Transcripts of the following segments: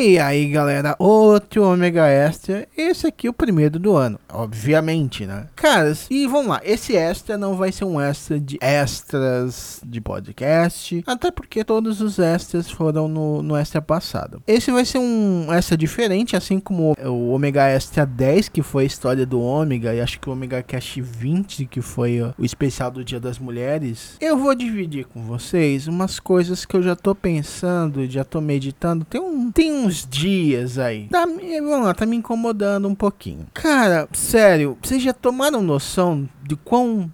E aí galera, outro Ômega Extra, esse aqui é o primeiro do ano, obviamente, né? Caras, e vamos lá, esse extra não vai ser um extra de extras de podcast, até porque todos os extras foram no, no extra passado. Esse vai ser um extra diferente, assim como o Ômega Extra 10, que foi a história do Ômega, e acho que o Ômega Cast 20, que foi o especial do Dia das Mulheres. Eu vou dividir com vocês umas coisas que eu já tô pensando, já tô meditando, tem, um, tem uns dias aí. Tá, vamos lá, tá me incomodando um pouquinho. Cara, sério, vocês já tomaram noção de quão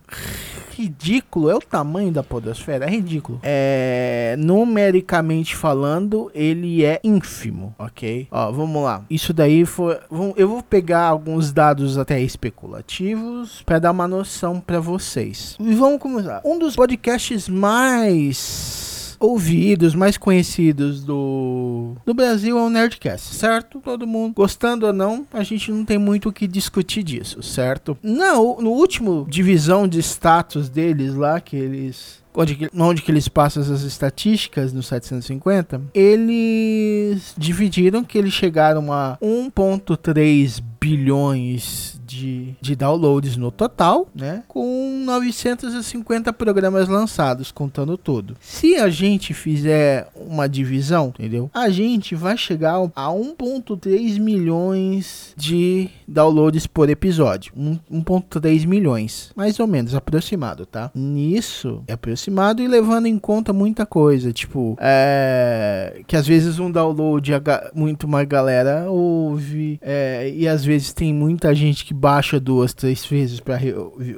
ridículo é o tamanho da podosfera? É ridículo. É, numericamente falando, ele é ínfimo, ok? Ó, vamos lá. Isso daí foi. Eu vou pegar alguns dados até especulativos para dar uma noção para vocês. E vamos começar. Um dos podcasts mais ouvidos, mais conhecidos do, do Brasil é o Nerdcast, certo? Todo mundo, gostando ou não, a gente não tem muito o que discutir disso, certo? Não, no último divisão de status deles lá, que eles onde, onde que eles passam as estatísticas no 750, eles dividiram que eles chegaram a 1.3 bilhões de, de downloads no total, né? Com 950 programas lançados, contando tudo. Se a gente fizer uma divisão, entendeu? A gente vai chegar a 1.3 milhões de downloads por episódio. 1.3 milhões, mais ou menos, aproximado, tá? Nisso, é aproximado e levando em conta muita coisa, tipo, é, que às vezes um download muito mais galera ouve, é, e às vezes tem muita gente que baixa duas, três vezes para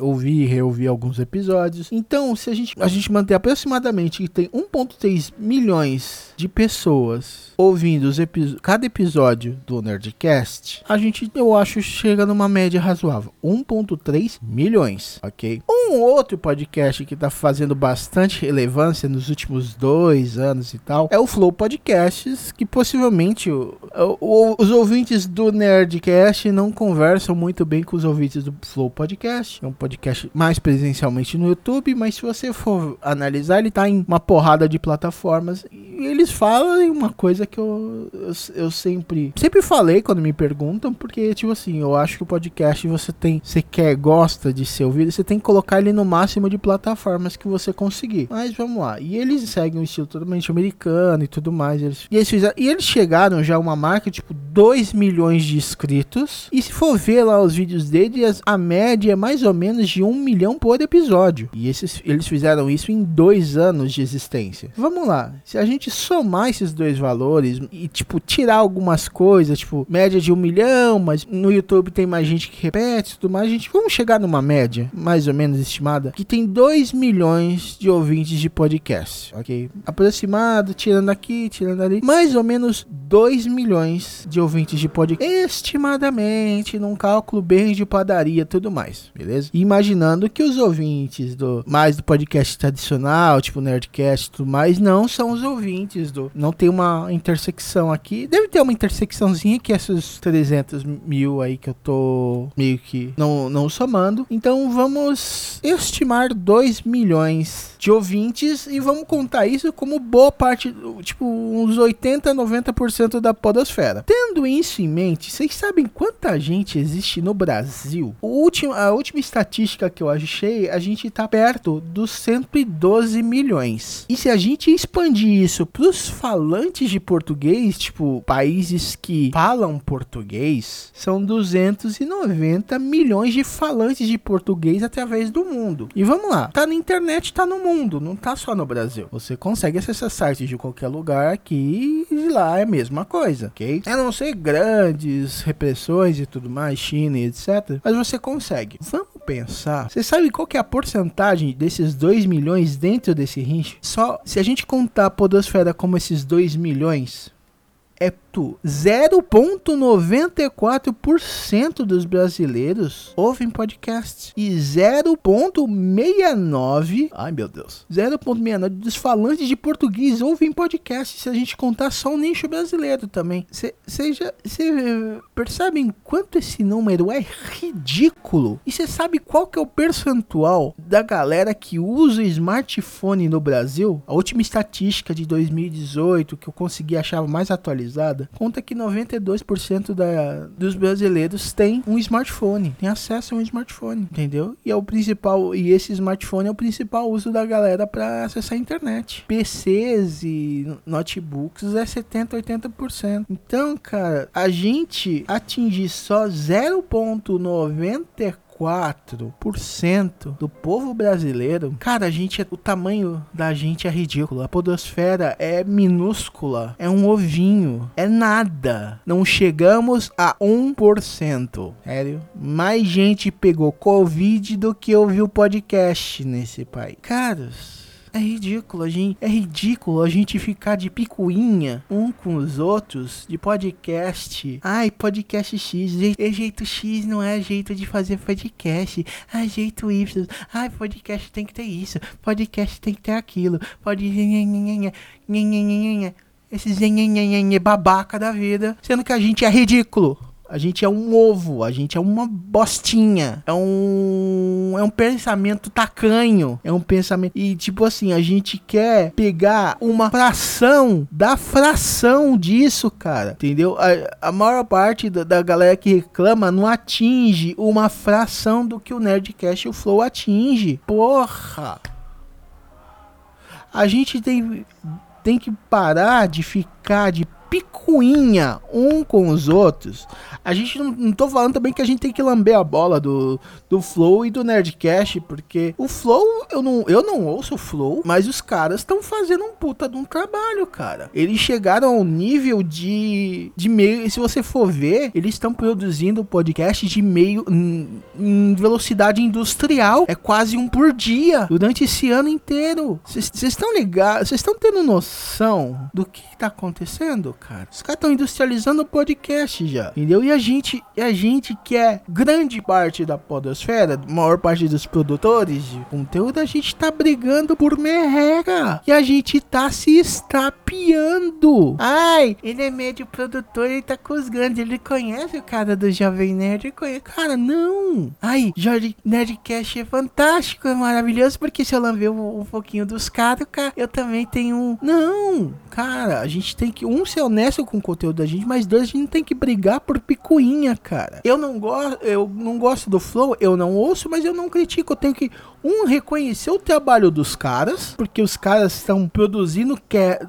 ouvir e reouvir alguns episódios. Então, se a gente, a gente manter aproximadamente que tem 1.3 milhões de pessoas ouvindo os cada episódio do Nerdcast, a gente, eu acho, chega numa média razoável. 1.3 milhões, ok? Um outro podcast que tá fazendo bastante relevância nos últimos dois anos e tal é o Flow Podcasts, que possivelmente o, o, os ouvintes do Nerdcast não conversam muito bem com os ouvintes do Flow Podcast. É um podcast mais presencialmente no YouTube, mas se você for analisar, ele tá em uma porrada de plataformas. E eles falam uma coisa que eu, eu, eu sempre sempre falei quando me perguntam, porque, tipo assim, eu acho que o podcast você tem, você quer, gosta de ser ouvido, você tem que colocar ele no máximo de plataformas que você conseguir. Mas vamos lá. E eles seguem um estilo totalmente americano e tudo mais. Eles, e, eles fizeram, e eles chegaram já a uma marca, tipo, 2 milhões de inscritos. E se for ver lá os vídeos deles, a média é mais ou menos de um milhão por episódio. E esses, eles fizeram isso em dois anos de existência. Vamos lá, se a gente somar esses dois valores e, tipo, tirar algumas coisas, tipo, média de um milhão, mas no YouTube tem mais gente que repete e tudo mais, a gente vamos chegar numa média, mais ou menos estimada, que tem 2 milhões de ouvintes de podcast, ok? Aproximado, tirando aqui, tirando ali, mais ou menos 2 milhões de ouvintes de podcast, estimadamente, num cálculo bem de padaria tudo mais, beleza? imaginando que os ouvintes do mais do podcast tradicional, tipo Nerdcast e tudo mais, não são os ouvintes do. Não tem uma intersecção aqui. Deve ter uma intersecçãozinha que esses 300 mil aí que eu tô meio que não, não somando. Então vamos estimar 2 milhões de ouvintes e vamos contar isso como boa parte, tipo, uns 80, 90% da podosfera. Tendo isso em mente, vocês sabem quanta gente existe no Brasil? Último, a última estatística que eu achei, a gente tá perto dos 112 milhões. E se a gente expandir isso pros falantes de português, tipo, países que falam português, são 290 milhões de falantes de português através do mundo. E vamos lá, tá na internet, tá no mundo mundo, não tá só no Brasil. Você consegue acessar sites de qualquer lugar aqui e lá é a mesma coisa, ok? A não ser grandes repressões e tudo mais, China e etc. Mas você consegue. Vamos pensar. Você sabe qual que é a porcentagem desses 2 milhões dentro desse range? Só se a gente contar a podosfera como esses 2 milhões, é 0,94% dos brasileiros ouvem podcasts e 0,69, ai meu Deus, 0,69 dos falantes de português ouvem podcasts se a gente contar só o nicho brasileiro também. Vocês percebem quanto esse número é ridículo? E você sabe qual que é o percentual da galera que usa smartphone no Brasil? A última estatística de 2018 que eu consegui achar mais atualizada conta que 92% da, dos brasileiros tem um smartphone, tem acesso a um smartphone, entendeu? E é o principal, e esse smartphone é o principal uso da galera para acessar a internet. PCs e notebooks é 70, 80%. Então, cara, a gente atingir só 0.94 4% do povo brasileiro, cara, a gente é, o tamanho da gente é ridículo. A podosfera é minúscula, é um ovinho, é nada. Não chegamos a 1%. Sério? Mais gente pegou covid do que ouviu podcast nesse país. Caras, é ridículo, a gente, é ridículo a gente ficar de picuinha um com os outros de podcast. Ai, podcast X, jeito, é jeito X não é jeito de fazer podcast. É jeito Y. Ai, podcast tem que ter isso. Podcast tem que ter aquilo. Pode esses babaca da vida, sendo que a gente é ridículo. A gente é um ovo, a gente é uma bostinha. É um é um pensamento tacanho, é um pensamento e tipo assim, a gente quer pegar uma fração da fração disso, cara. Entendeu? A, a maior parte da, da galera que reclama não atinge uma fração do que o Nerdcast e o Flow atinge. Porra. A gente tem tem que parar de ficar de picuinha um com os outros. A gente não, não tô falando também que a gente tem que lamber a bola do, do Flow e do Nerdcast, porque o Flow, eu não, eu não ouço o Flow, mas os caras estão fazendo um puta de um trabalho, cara. Eles chegaram ao nível de, de meio, se você for ver, eles estão produzindo podcast de meio em, velocidade industrial. É quase um por dia durante esse ano inteiro. Vocês estão ligados? Vocês estão tendo noção do que tá acontecendo, cara? Os caras estão industrializando o podcast já, entendeu? E a gente, e a gente que é grande parte da podosfera, maior parte dos produtores de conteúdo, a gente tá brigando por merreca. E a gente tá se estapeando. Ai, ele é médio produtor, ele tá com os grandes, ele conhece o cara do Jovem Nerd, conhece. Cara, não. Ai, Jorge Nerdcast é fantástico, é maravilhoso, porque se eu lamber um, um pouquinho dos caras, cara, eu também tenho um... Não, cara, a gente tem que, um, ser honesto com o conteúdo da gente, mas dois, a gente tem que brigar por picuinha, cara. Eu não gosto, eu não gosto do flow, eu não ouço, mas eu não critico. Eu tenho que, um, reconhecer o trabalho dos caras, porque os caras estão produzindo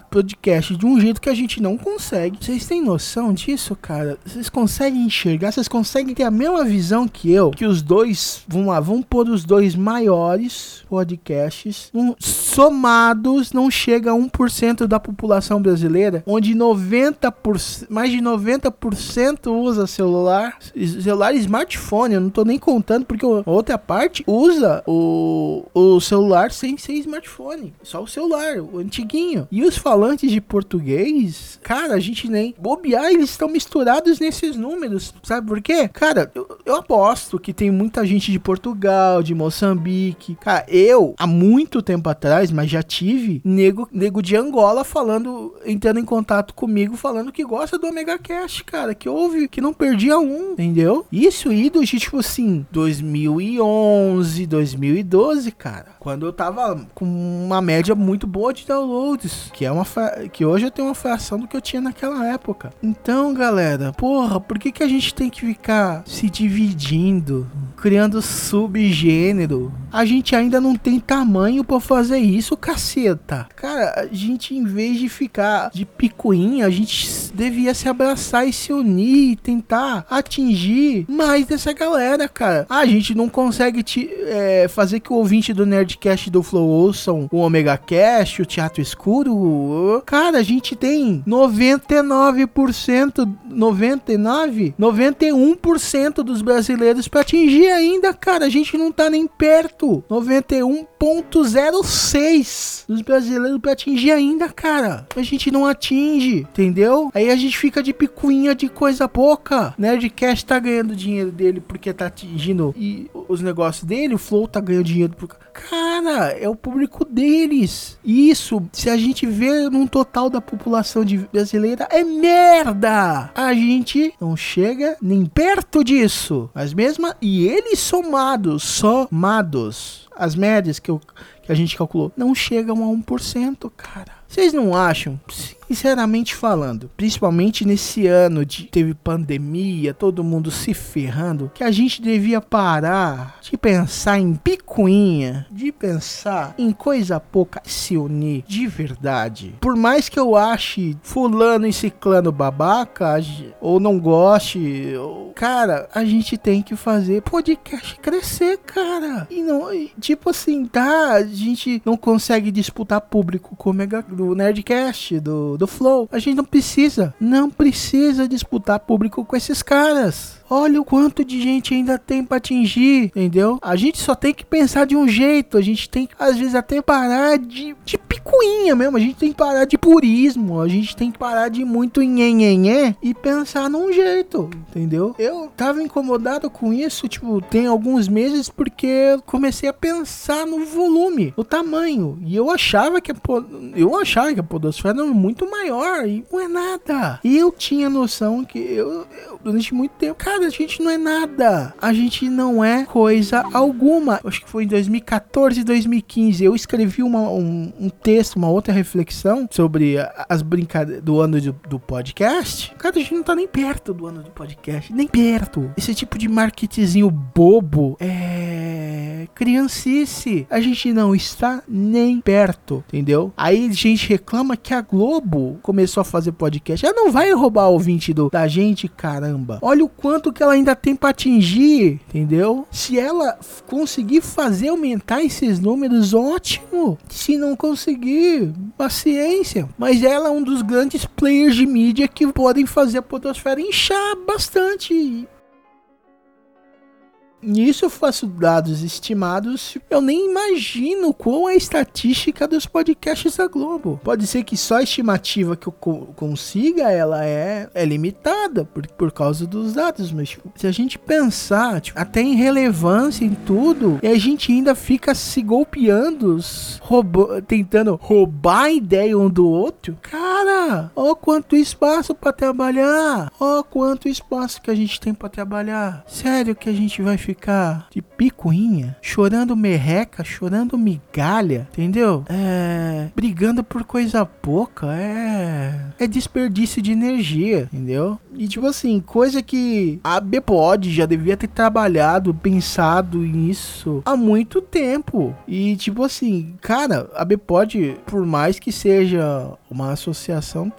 podcast de um jeito que a gente não consegue. Vocês têm noção disso, cara? Vocês conseguem enxergar? Vocês conseguem ter a mesma visão que eu? Que os dois, vamos lá, vamos pôr os dois maiores podcasts um, somados não chega a 1% da população brasileira, onde 90%, mais de 90% usa celular, celular e smartphone, eu não tô nem contando porque a outra parte usa o, o celular sem ser smartphone, só o celular, o antiguinho. E os falantes de português, cara, a gente nem bobear, eles estão misturados nesses números, sabe por quê? Cara, eu, eu aposto que tem muita gente de Portugal, de Moçambique. Cara, eu, há muito tempo atrás, mas já tive nego, nego de Angola falando, entrando em contato comigo, falando que gosta do Omega Cash, cara, que houve, que não perdia um, entendeu? Isso ido de tipo assim, 2011, 2012, cara, quando eu tava com uma média muito boa de downloads, que é uma que hoje eu tenho uma fração do que eu tinha naquela época. Então, galera, porra, por que que a gente tem que ficar se dividindo criando subgênero. A gente ainda não tem tamanho para fazer isso, caceta. Cara, a gente em vez de ficar de picuinha, a gente devia se abraçar e se unir e tentar atingir mais dessa galera, cara. A gente não consegue te, é, fazer que o ouvinte do Nerdcast do Flow ouçam o Omega Cast, o Teatro Escuro. Cara, a gente tem 99%, 99, 91% dos brasileiros para atingir ainda, cara. A gente não tá nem perto. 91.06 dos brasileiros para atingir ainda, cara. A gente não atinge, entendeu? Aí a gente fica de picuinha de coisa pouca. Nerdcast tá ganhando dinheiro dele porque tá atingindo e os negócios dele, o Flow tá ganhando dinheiro por Cara, é o público deles. Isso, se a gente vê num total da população brasileira, é merda. A gente não chega nem perto disso. Mas mesmo e eles somados, somados, as médias que, eu, que a gente calculou, não chegam a 1%, cara. Vocês não acham? Sinceramente falando, principalmente nesse ano de teve pandemia, todo mundo se ferrando, que a gente devia parar de pensar em picuinha, de pensar em coisa pouca, se unir de verdade. Por mais que eu ache fulano e ciclano babaca, ou não goste, ou... cara, a gente tem que fazer podcast crescer, cara. E não, tipo assim, tá, a gente não consegue disputar público com o Mega, do Nerdcast, do do, Flow. A gente não precisa, não precisa disputar público com esses caras. Olha o quanto de gente ainda tem para atingir, entendeu? A gente só tem que pensar de um jeito. A gente tem que, às vezes, até parar de, de picuinha mesmo. A gente tem que parar de purismo. A gente tem que parar de muito nhenhenhé e pensar num jeito, entendeu? Eu tava incomodado com isso, tipo, tem alguns meses porque eu comecei a pensar no volume, no tamanho. E eu achava que a, eu achava que a podosfera era muito maior e não é nada. E eu tinha noção que eu, eu durante muito tempo, cara, nada, a gente não é nada. A gente não é coisa alguma. Acho que foi em 2014, 2015. Eu escrevi uma, um, um texto, uma outra reflexão sobre as brincadeiras do ano do, do, podcast. Cara, a gente não tá nem perto do ano do podcast. Nem perto. Esse tipo de marketingzinho bobo é criancice. A gente não está nem perto, entendeu? Aí a gente reclama que a Globo começou a fazer podcast. Ela não vai roubar o ouvinte do, da gente, caramba. Olha o quanto que ela ainda tem para atingir, entendeu? Se ela conseguir fazer aumentar esses números, ótimo. Se não conseguir, paciência. Mas ela é um dos grandes players de mídia que podem fazer a podosfera inchar bastante. Nisso eu faço dados estimados, eu nem imagino qual é a estatística dos podcasts da Globo. Pode ser que só a estimativa que eu co consiga, ela é, é limitada por, por causa dos dados, mas tipo, se a gente pensar tipo, até em relevância em tudo, e a gente ainda fica se golpeando, tentando roubar a ideia um do outro, cara, ó quanto espaço para trabalhar, ó quanto espaço que a gente tem para trabalhar. Sério que a gente vai ficar de picuinha, chorando merreca, chorando migalha, entendeu? É. brigando por coisa pouca, é. É desperdício de energia, entendeu? E tipo assim, coisa que a Bpod já devia ter trabalhado, pensado nisso há muito tempo. E tipo assim, cara, a Bpod, por mais que seja uma associação,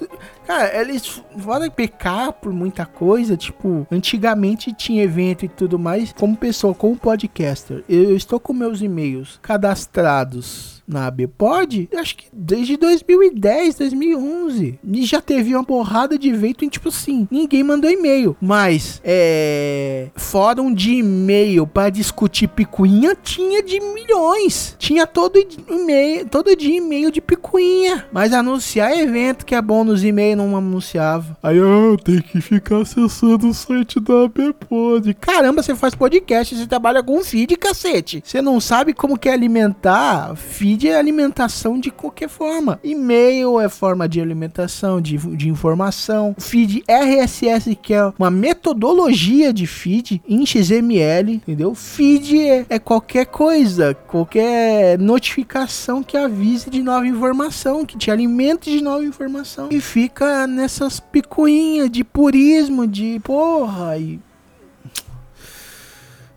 cara, eles podem pecar por muita coisa, tipo, antigamente tinha evento e tudo mais, como pessoa, como podcaster, eu estou com meus e-mails cadastrados na ABPOD, acho que desde 2010, 2011. E já teve uma porrada de evento em tipo assim, ninguém mandou e-mail. Mas, é. Fórum de e-mail para discutir picuinha tinha de milhões. Tinha todo e-mail, todo dia e-mail de picuinha. Mas anunciar evento que é bom nos e-mails não anunciava. Aí eu tenho que ficar acessando o site da ABPOD. Caramba, você faz podcast, você trabalha com feed, cacete. Você não sabe como que é alimentar feed feed é alimentação de qualquer forma. E-mail é forma de alimentação, de, de informação. Feed RSS, que é uma metodologia de feed em XML, entendeu? Feed é, é qualquer coisa, qualquer notificação que avise de nova informação, que te alimente de nova informação. E fica nessas picuinhas de purismo, de porra e.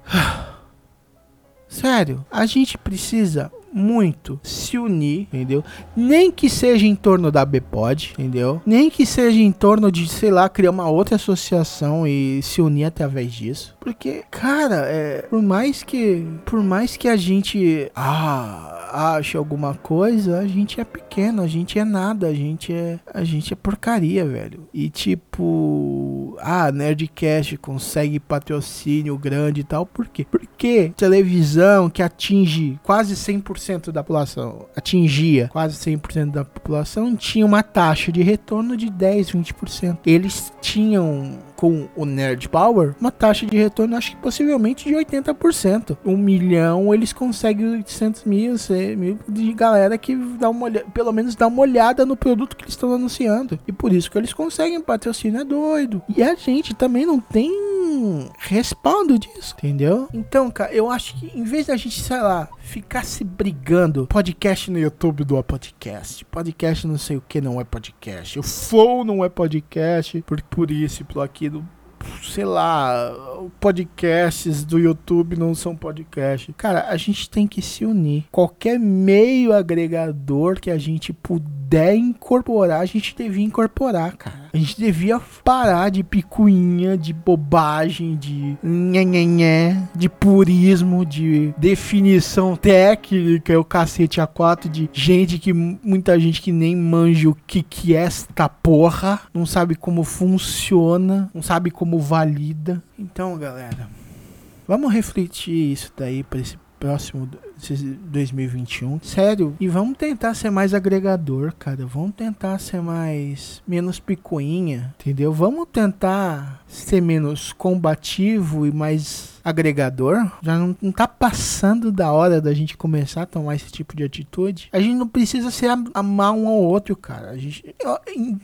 sério, a gente precisa muito se unir, entendeu? Nem que seja em torno da Bpod, entendeu? Nem que seja em torno de, sei lá, criar uma outra associação e se unir através disso. Porque, cara, é, por mais que por mais que a gente ah, ache alguma coisa, a gente é pequeno, a gente é nada, a gente é a gente é porcaria, velho. E tipo, ah, Nerdcast consegue patrocínio grande e tal, por quê? Porque televisão que atinge quase 100% da população, atingia quase 100% da população, tinha uma taxa de retorno de 10, 20%. Eles tinham com o Nerd Power, uma taxa de retorno, acho que possivelmente de 80%. Um milhão, eles conseguem 800 mil, 100 mil de galera que dá uma olhada, pelo menos dá uma olhada no produto que eles estão anunciando. E por isso que eles conseguem patrocínio, é doido. E a gente também não tem respaldo disso, entendeu? Então, cara, eu acho que em vez da gente, sei lá, ficar se brigando, podcast no YouTube do podcast, podcast não sei o que não é podcast, o Flow não é podcast, por, por isso por aquilo sei lá, podcasts do YouTube não são podcasts. Cara, a gente tem que se unir. Qualquer meio agregador que a gente puder incorporar, a gente devia incorporar, cara. A gente devia parar de picuinha, de bobagem, de nhenhenhé, de purismo, de definição técnica, o cacete A4, de gente que muita gente que nem manja o que que é esta porra, não sabe como funciona, não sabe como valida. Então, galera, vamos refletir isso daí para esse próximo 2021. Sério, e vamos tentar ser mais agregador, cara. Vamos tentar ser mais menos picuinha, entendeu? Vamos tentar ser menos combativo e mais agregador. Já não, não tá passando da hora da gente começar a tomar esse tipo de atitude. A gente não precisa se amar um ao outro, cara. A gente,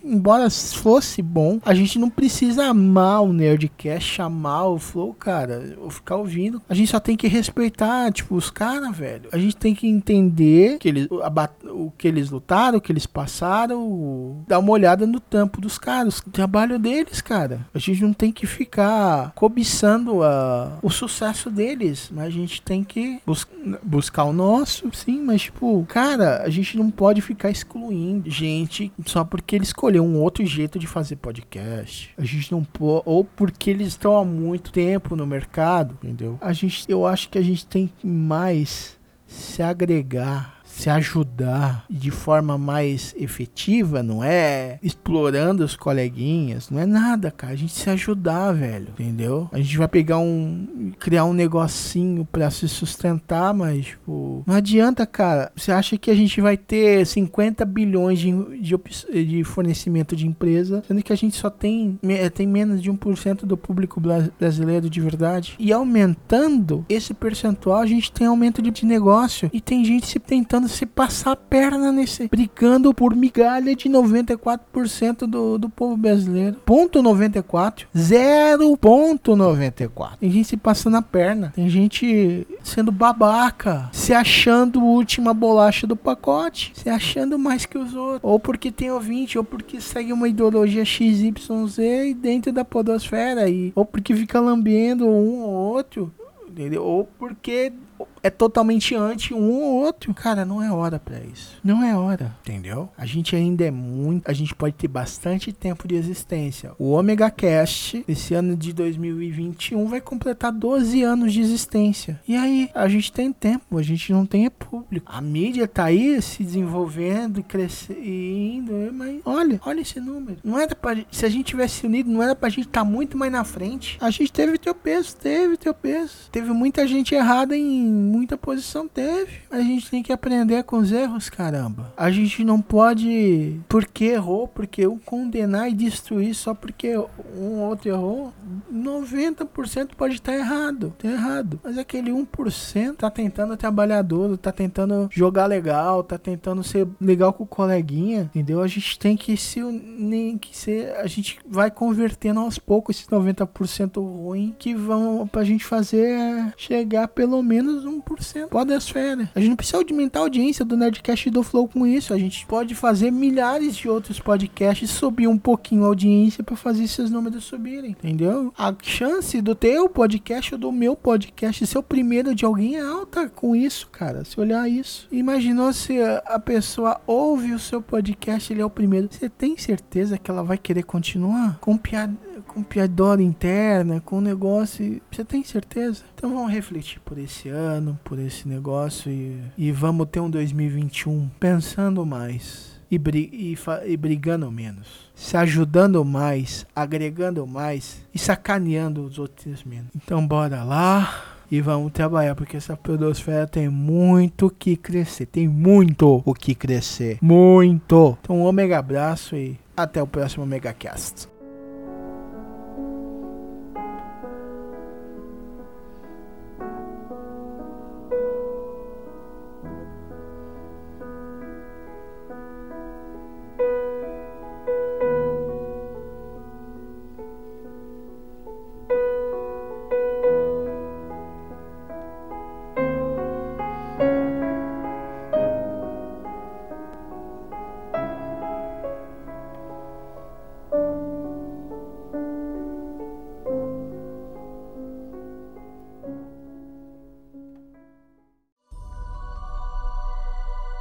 embora fosse bom, a gente não precisa amar o Nerdcast, amar o Flow, cara, ou ficar ouvindo. A gente só tem que respeitar, tipo, os caras, velho. A gente tem que entender que eles, o que eles lutaram, o que eles passaram, dar uma olhada no tampo dos caras, o trabalho deles, cara. A gente não tem que ficar cobiçando a, o sucesso deles, mas a gente tem que bus buscar o nosso, sim, mas tipo, cara, a gente não pode ficar excluindo gente só porque ele escolheu um outro jeito de fazer podcast. A gente não pode, ou porque eles estão há muito tempo no mercado, entendeu? A gente, eu acho que a gente tem mais se agregar se ajudar de forma mais efetiva, não é explorando os coleguinhas, não é nada, cara. A gente se ajudar, velho, entendeu? A gente vai pegar um. criar um negocinho para se sustentar, mas, tipo, não adianta, cara. Você acha que a gente vai ter 50 bilhões de, de, de fornecimento de empresa, sendo que a gente só tem, tem menos de 1% do público brasileiro de verdade? E aumentando esse percentual, a gente tem aumento de negócio e tem gente se tentando se passar a perna nesse. brigando por migalha de 94% do, do povo brasileiro. Ponto 94. 0.94. Tem gente se passando a perna. Tem gente sendo babaca. Se achando última bolacha do pacote. Se achando mais que os outros. Ou porque tem ouvinte, ou porque segue uma ideologia XYZ dentro da podosfera. E, ou porque fica lambendo um ou outro. Entendeu? Ou porque é totalmente anti um ou outro. Cara, não é hora para isso. Não é hora, entendeu? A gente ainda é muito, a gente pode ter bastante tempo de existência. O Omega Cast esse ano de 2021 vai completar 12 anos de existência. E aí, a gente tem tempo, a gente não tem é público. A mídia tá aí se desenvolvendo, crescendo, mas olha, olha esse número. Não era para se a gente tivesse unido, não era pra gente estar tá muito mais na frente. A gente teve teu peso, teve teu peso. Teve muita gente errada em muita posição teve. A gente tem que aprender com os erros, caramba. A gente não pode, porque errou, porque eu condenar e destruir só porque um outro errou. 90% pode estar errado. Tá errado. Mas aquele 1% tá tentando trabalhar duro, tá tentando jogar legal, tá tentando ser legal com o coleguinha, entendeu? A gente tem que se nem que ser, a gente vai convertendo aos poucos esses 90% ruim que vão pra gente fazer chegar pelo menos um 1%. Podosfera. A gente não precisa aumentar a audiência do Nerdcast e do Flow com isso. A gente pode fazer milhares de outros podcasts subir um pouquinho a audiência para fazer esses números subirem, entendeu? A chance do teu podcast ou do meu podcast ser o primeiro de alguém é alta com isso, cara. Se olhar isso. Imaginou se a pessoa ouve o seu podcast, ele é o primeiro. Você tem certeza que ela vai querer continuar? Com piada com piadora interna, com negócio. Você tem certeza? Então vamos refletir por esse ano, por esse negócio e, e vamos ter um 2021 pensando mais e, bri e, e brigando menos. Se ajudando mais, agregando mais e sacaneando os outros menos. Então bora lá e vamos trabalhar, porque essa podosfera tem muito que crescer. Tem muito o que crescer. Muito. Então, um ômega abraço e até o próximo Megacast.